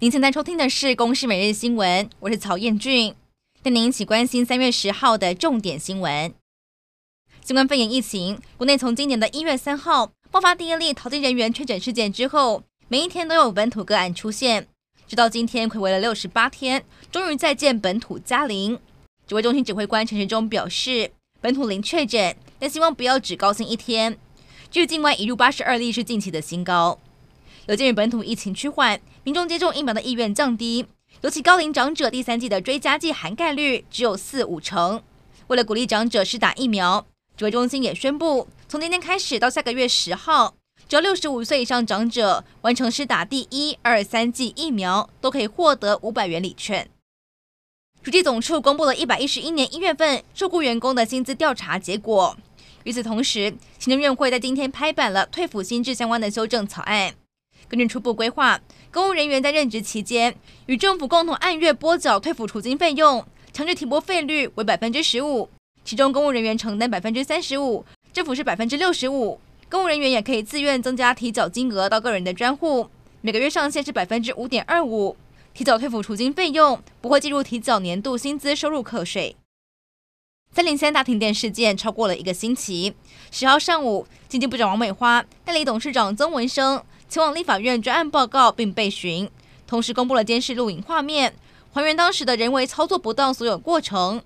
您现在收听的是《公视每日新闻》，我是曹彦俊，带您一起关心三月十号的重点新闻。新冠肺炎疫情，国内从今年的一月三号爆发第一例淘金人员确诊事件之后，每一天都有本土个案出现，直到今天睽违了六十八天，终于再见本土加零。指挥中心指挥官陈时中表示，本土零确诊，但希望不要只高兴一天。至于境外移入八十二例是近期的新高。有鉴于本土疫情趋缓，民众接种疫苗的意愿降低，尤其高龄长者第三季的追加剂涵盖率只有四五成。为了鼓励长者施打疫苗，指挥中心也宣布，从今天开始到下个月十号，只要六十五岁以上长者完成施打第一、二、三剂疫苗，都可以获得五百元礼券。主计总处公布了一百一十一年一月份受雇员工的薪资调查结果。与此同时，行政院会在今天拍板了退抚新制相关的修正草案。根据初步规划，公务人员在任职期间与政府共同按月拨缴退抚储金费用，强制提拨费率为百分之十五，其中公务人员承担百分之三十五，政府是百分之六十五。公务人员也可以自愿增加提缴金额到个人的专户，每个月上限是百分之五点二五。提缴退抚储金费用不会计入提缴年度薪资收入课税。三零三大停电事件超过了一个星期，十号上午，经济部长王美花代理董事长曾文生。前往立法院专案报告并备询，同时公布了监视录影画面，还原当时的人为操作不当所有过程。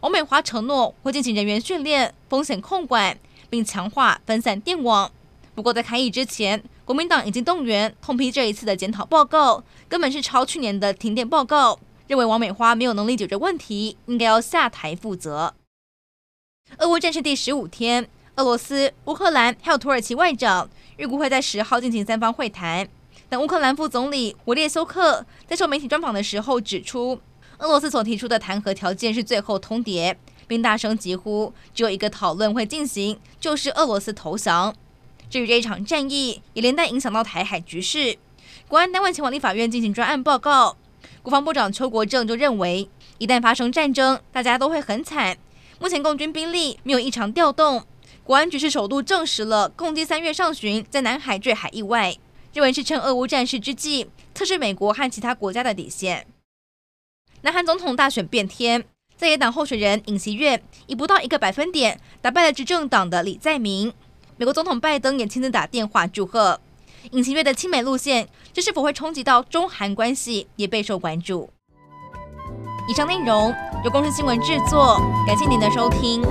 王美华承诺会进行人员训练、风险控管，并强化分散电网。不过在开议之前，国民党已经动员痛批这一次的检讨报告根本是抄去年的停电报告，认为王美花没有能力解决问题，应该要下台负责。俄乌战事第十五天。俄罗斯、乌克兰还有土耳其外长预估会在十号进行三方会谈。但乌克兰副总理维列修克在受媒体专访的时候指出，俄罗斯所提出的谈和条件是最后通牒，并大声疾呼只有一个讨论会进行，就是俄罗斯投降。至于这一场战役也连带影响到台海局势，国安单位前往立法院进行专案报告。国防部长邱国正就认为，一旦发生战争，大家都会很惨。目前共军兵力没有异常调动。国安局是首度证实了共机三月上旬在南海坠海意外，认为是趁俄乌战事之际测试美国和其他国家的底线。南韩总统大选变天，在野党候选人尹锡悦以不到一个百分点打败了执政党的李在明。美国总统拜登也亲自打电话祝贺尹锡悦的亲美路线，这是否会冲击到中韩关系也备受关注。以上内容由公司新闻制作，感谢您的收听。